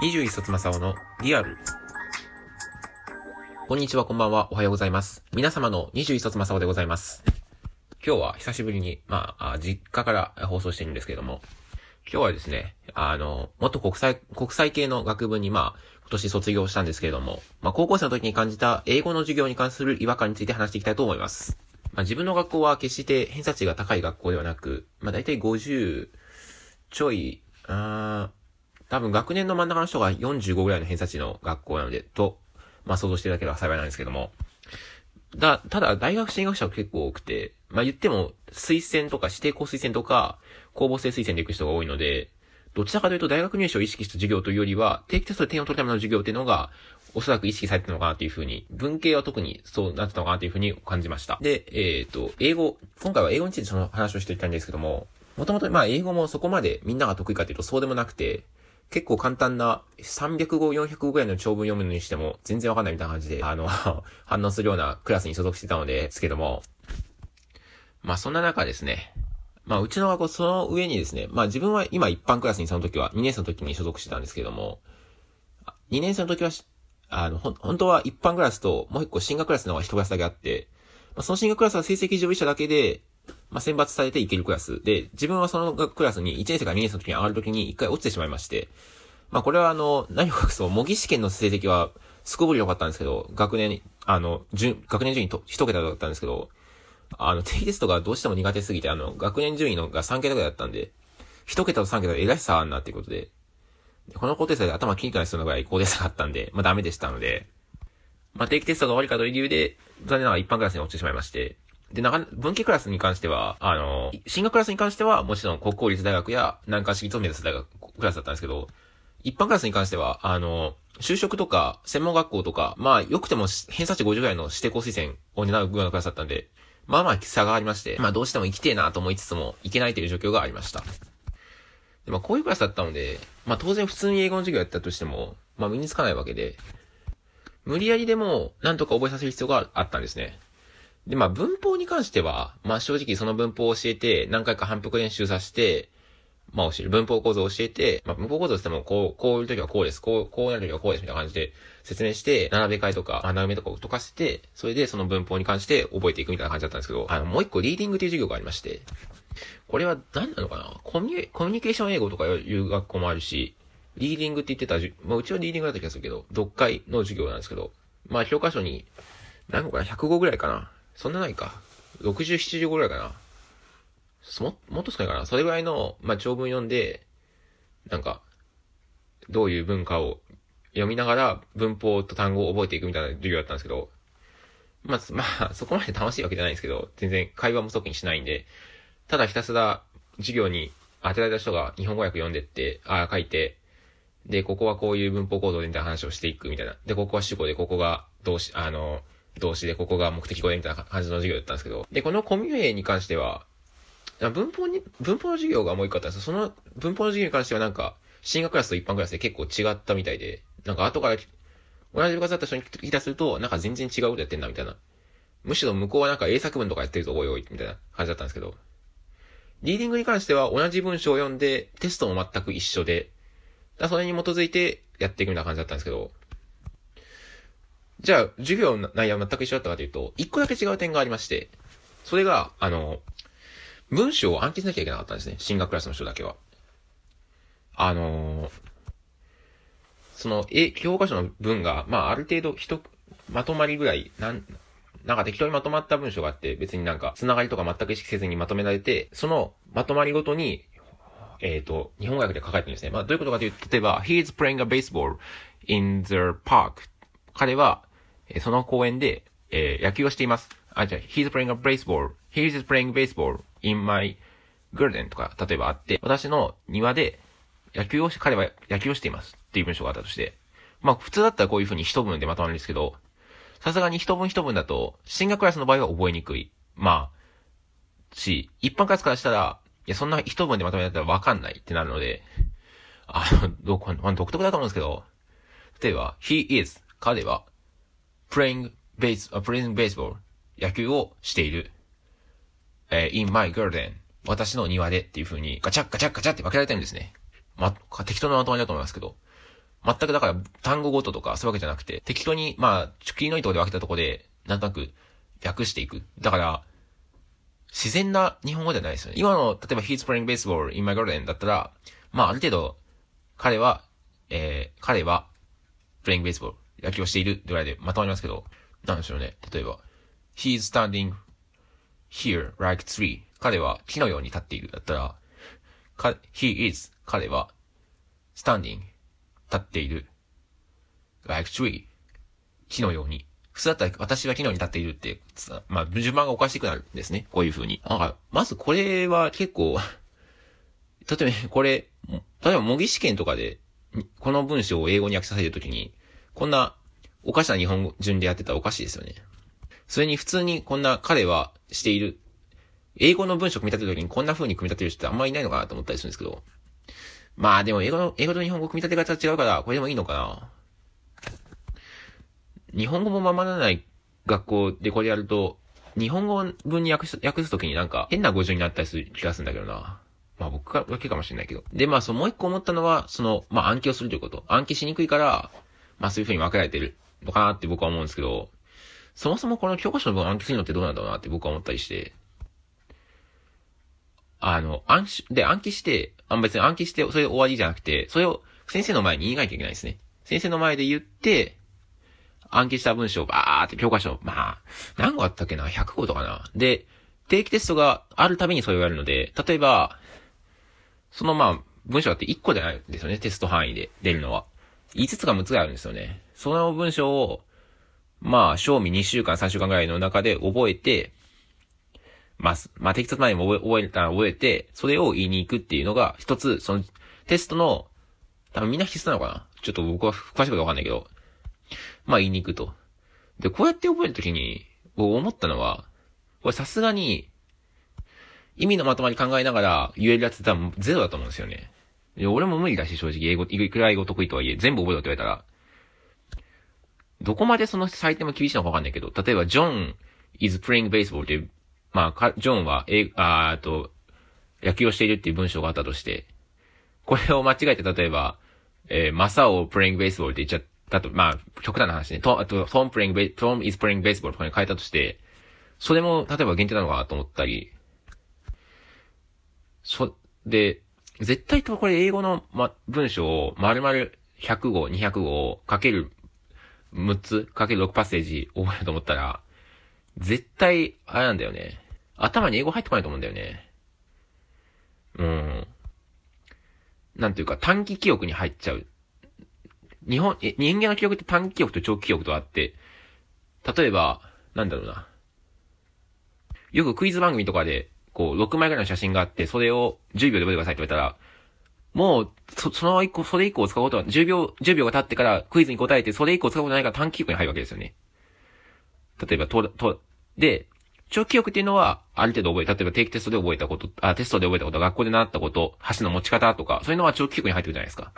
21冊正雄のリアル。こんにちは、こんばんは、おはようございます。皆様の21冊正雄でございます。今日は久しぶりに、まあ、実家から放送してるんですけども、今日はですね、あの、もっと国際、国際系の学部に、まあ、今年卒業したんですけれども、まあ、高校生の時に感じた英語の授業に関する違和感について話していきたいと思います。まあ、自分の学校は決して偏差値が高い学校ではなく、まあ、大体50ちょい、あー多分学年の真ん中の人が45ぐらいの偏差値の学校なので、と、まあ想像していただければ幸いなんですけども。だ、ただ大学進学者は結構多くて、まあ言っても推薦とか指定校推薦とか公募制推薦で行く人が多いので、どちらかというと大学入試を意識した授業というよりは、定期テストで点を取るための授業っていうのが、おそらく意識されてたのかなというふうに、文系は特にそうなってたのかなというふうに感じました。で、えっ、と、英語、今回は英語についてその話をしていきたいんですけども、もともとまあ英語もそこまでみんなが得意かというとそうでもなくて、結構簡単な300語、400語ぐらいの長文読むのにしても全然わかんないみたいな感じで、あの、反応するようなクラスに所属してたので、すけども、まあそんな中ですね、まあうちの学校その上にですね、まあ自分は今一般クラスにその時は、2年生の時に所属してたんですけども、2年生の時は、あの、ほ、本当は一般クラスともう一個進学クラスの方が一クラスだけあって、まあその進学クラスは成績上位者だけで、まあ、選抜されていけるクラス。で、自分はそのクラスに1年生から2年生の時に上がる時に1回落ちてしまいまして、まあ、これはあの、何を隠そう、模擬試験の成績はすこぶり良かったんですけど、学年、あの、順、学年順位と一桁だったんですけど、あの、定期テストがどうしても苦手すぎて、あの、学年順位のが3桁ぐらいだったんで、一桁と3桁で偉しさあんなっていうことで、でこの高低差で頭切り替えするのぐらい高低差があったんで、まあ、ダメでしたので、まあ、定期テストが終わりかという理由で、残念ながら一般クラスに落ちてしまいまして、で、なか、文系クラスに関しては、あの、進学クラスに関しては、もちろん国公立大学や南海市立を目指す大学、クラスだったんですけど、一般クラスに関しては、あの、就職とか、専門学校とか、まあ、良くても偏差値50ぐらいの指定校推薦を担うようなクラスだったんで、まあまあ差がありまして、まあどうしても行きてえなと思いつつも、行けないという状況がありました。でまあこういうクラスだったので、まあ当然普通に英語の授業やったとしても、まあ身につかないわけで、無理やりでも、なんとか覚えさせる必要があったんですね。で、まあ文法に関しては、まあ正直その文法を教えて、何回か反復練習させて、まあ教える。文法構造を教えて、まあ文法構造っても、こう、こういう時はこうです。こう、こうなる時はこうです。みたいな感じで説明して、並べ替えとか、穴埋めとかを解かせて、それでその文法に関して覚えていくみたいな感じだったんですけど、あの、もう一個リーディングっていう授業がありまして、これは何なのかな？コミュコミュニケーション英語とかいう学校もあるし、リーディングって言ってた、まあうちはリーディングだった気がするけど、読解の授業なんですけど、まあ教科書に、何個かな ?100 語ぐらいかな？そんなないか。60、70ぐらいかな。も、もっと少ないかなそれぐらいの、まあ、長文読んで、なんか、どういう文化を読みながら文法と単語を覚えていくみたいな授業だったんですけど、まあ、まあ、そこまで楽しいわけじゃないんですけど、全然会話も特にしないんで、ただひたすら授業に当てられた人が日本語訳読んでって、ああ、書いて、で、ここはこういう文法構造でみたいな話をしていくみたいな。で、ここは主語で、ここが動詞、あの、動詞で、ここが目的語でみたいな感じの授業だったんですけど、で、このコミュニエに関しては、文法に、文法の授業がもう一個あったんです。その文法の授業に関してはなんか、進学クラスと一般クラスで結構違ったみたいで、なんか後から、同じ部活だった人に聞いたすると、なんか全然違うことやってんな、みたいな。むしろ向こうはなんか英作文とかやってるぞ、おいおい、みたいな感じだったんですけど、リーディングに関しては同じ文章を読んで、テストも全く一緒で、だそれに基づいてやっていくみたいな感じだったんですけど、じゃあ、授業の内容は全く一緒だったかというと、一個だけ違う点がありまして、それが、あの、文章を暗記しなきゃいけなかったんですね。進学クラスの人だけは。あのー、その、え、教科書の文が、まあ、ある程度、一、まとまりぐらい、なん、なんか適当にまとまった文章があって、別になんか、つながりとか全く意識せずにまとめられて、その、まとまりごとに、えっ、ー、と、日本語訳で書かれてるんですね。まあ、どういうことかというと、例えば、he is playing a baseball in the park. 彼は、えその公園で、えー、野球をしています。あ、じゃあ、he's playing a baseball, he's playing baseball in my garden とか、例えばあって、私の庭で野球をし、彼は野球をしています。っていう文章があったとして、まあ普通だったらこういう風に一文でまとまるんですけど、さすがに一文一文だと、進学クラスの場合は覚えにくい。まあ、し、一般クラスからしたら、いや、そんな一文でまとめられたらわかんない。ってなるので、あの、どこ、ま、独特だと思うんですけど、例えば、he is, 彼は、playing base, uh, playing baseball, 野球をしている。えー in my garden, 私の庭でっていう風に、ガチャッガチャッガチャって分けられてるんですね。ま、適当なまとまりだと思いますけど。全くだから単語ごととかそういうわけじゃなくて、適当に、まあ、切りのいいとこで分けたところで、なんとなく訳していく。だから、自然な日本語じゃないですよね。今の、例えば He's playing baseball in my garden だったら、まあある程度、彼は、えー、彼は、playing baseball 野球をしているぐらいでまとまりますけど、なんでしょうね。例えば、He's standing here like tree 彼は木のように立っているだったら、か、he is 彼は standing 立っている like tree 木のように。普通だったら私は木のように立っているって、まあ、順番がおかしくなるんですね。こういう風に。なんか、まずこれは結構例えばこれ、例えば模擬試験とかで、この文章を英語に訳させるときに、こんなおかしな日本語順でやってたらおかしいですよね。それに普通にこんな彼はしている。英語の文章を組み立てるときにこんな風に組み立てる人ってあんまりいないのかなと思ったりするんですけど。まあでも英語の、英語と日本語組み立て方違うから、これでもいいのかな。日本語もままならない学校でこれやると、日本語文に訳す、訳すときになんか変な語順になったりする気がするんだけどな。まあ僕だけかもしれないけど。で、まあそうもう一個思ったのは、その、まあ暗記をするということ。暗記しにくいから、まあそういう風に分けられてるのかなって僕は思うんですけど、そもそもこの教科書の分暗記するのってどうなんだろうなって僕は思ったりして、あの、暗記、で、暗記して、あ別に暗記して、それで終わりじゃなくて、それを先生の前に言いなきゃいけないですね。先生の前で言って、暗記した文章をバーって教科書、まあ、何個あったっけな ?100 個とかなで、定期テストがあるたびにそれをやるので、例えば、そのまあ、文章だって1個じゃないんですよね、テスト範囲で出るのは。5つか6つがあるんですよね。その文章を、まあ、賞味2週間、3週間ぐらいの中で覚えて、まあ、まあ、適切前にも覚えたら覚えて、それを言いに行くっていうのが、一つ、その、テストの、多分みんな必須なのかな？ちょっと僕は詳しいことわかんないけど、まあ言いに行くと。で、こうやって覚えるときに、僕思ったのは、これさすがに、意味のまとまり考えながら言えるやつ多分ゼロだと思うんですよね。俺も無理だし、正直、英語、いくら英語得意とはいえ、全部覚えろって言われたら、どこまでその採点も厳しいのかわかんないけど、例えば、ジョン is playing baseball っていう、まあ、ジョンは、え、あと、野球をしているっていう文章があったとして、これを間違えて、例えば、えー、マサオ playing baseball って言っちゃったと、まあ、極端な話ね、と、あと、トム playing, トム is playing baseball とかに変えたとして、それも、例えば限定なのかなと思ったり、そ、で、絶対とこれ英語の、ま、文章を丸々100語、200語をかける6つ、かける6パッセージ覚えると思ったら、絶対、あれなんだよね。頭に英語入ってこないと思うんだよね。うん。なんていうか短期記憶に入っちゃう。日本、え、人間の記憶って短期記憶と長期記憶とあって、例えば、なんだろうな。よくクイズ番組とかで、こう、6枚ぐらいの写真があって、それを10秒で覚えてくださいって言われたら、もう、そ、その以降、それ以降使うことは、10秒、10秒が経ってからクイズに答えて、それ以降使うことないから短期記憶に入るわけですよね。例えば、と、と、で、長期記憶っていうのは、ある程度覚え、例えば定期テストで覚えたこと、あ、テストで覚えたこと、学校で習ったこと、箸の持ち方とか、そういうのは長期記憶に入ってるじゃないですか。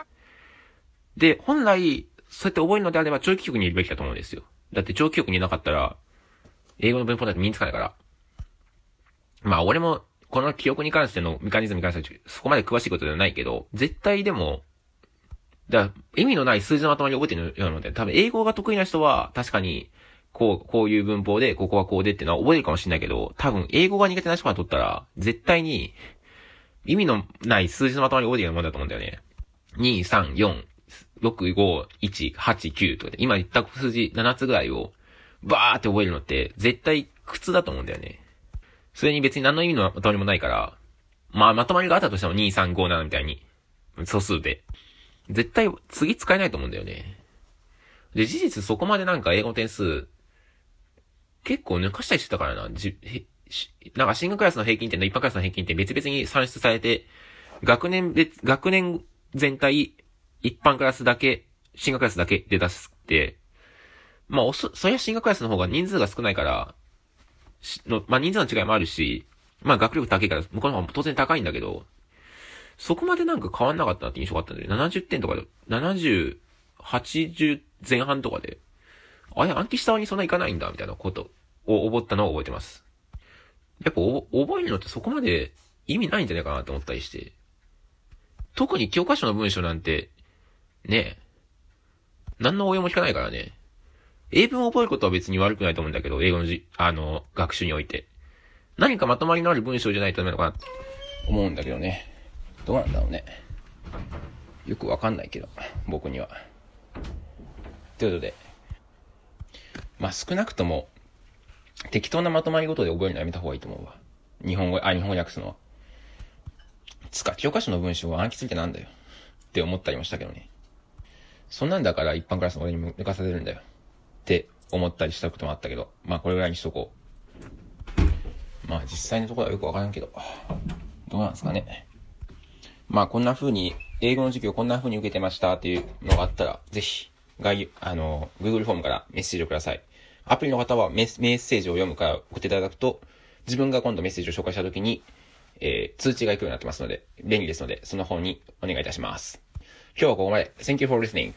で、本来、そうやって覚えるのであれば長期記憶にいるべきだと思うんですよ。だって長期記憶にいなかったら、英語の文法だって身につかないから。まあ俺も、この記憶に関してのメカニズムに関しては、そこまで詳しいことではないけど、絶対でも、だ意味のない数字のまとまり覚えてるようなので、多分英語が得意な人は、確かに、こう、こういう文法で、ここはこうでっていうのは覚えるかもしれないけど、多分英語が苦手な人から取ったら、絶対に、意味のない数字のまとまり覚えてるようなもんだと思うんだよね。2、3、4、6、5、1、8、9とかで、今言った数字7つぐらいを、バーって覚えるのって、絶対苦痛だと思うんだよね。それに別に何の意味のまとまりもないから、まあまとまりがあったとしても2、3、5、7みたいに、素数で。絶対次使えないと思うんだよね。で、事実そこまでなんか英語点数、結構抜かしたりしてたからな。じ、へなんか進学クラスの平均点と一般クラスの平均点別々に算出されて、学年別、学年全体、一般クラスだけ、進学クラスだけで出すって、まあ、おそ、そりゃ進学クラスの方が人数が少ないから、の、まあ、人数の違いもあるし、まあ、学力高いから、向こうの方が当然高いんだけど、そこまでなんか変わんなかったなって印象があったんで、70点とかで、70、80前半とかで、あれ、暗記した側にそんないかないんだ、みたいなことを覚ったのを覚えてます。やっぱ、覚えるのってそこまで意味ないんじゃないかなと思ったりして。特に教科書の文章なんて、ね何の応用も聞かないからね。英文を覚えることは別に悪くないと思うんだけど、英語のじ、あの、学習において。何かまとまりのある文章じゃないとダメなのかな、思うんだけどね。どうなんだろうね。よくわかんないけど、僕には。ということで、まあ少なくとも、適当なまとまりごとで覚えるのやめた方がいいと思うわ。日本語、あ、日本語訳すのは。つか、教科書の文章を暗記するってなんだよ。って思ったりもしたけどね。そんなんだから一般クラスの俺に抜かされるんだよ。って思ったりしたこともあったけど、まあこれぐらいにしとこう。まあ実際のところはよくわからんけど、どうなんですかね。まあこんな風に、英語の授業こんな風に受けてましたっていうのがあったら、ぜひ、概要、あの、Google フォームからメッセージをください。アプリの方はメッセージを読むから送っていただくと、自分が今度メッセージを紹介したときに、えー、通知が行くようになってますので、便利ですので、その方にお願いいたします。今日はここまで。Thank you for listening.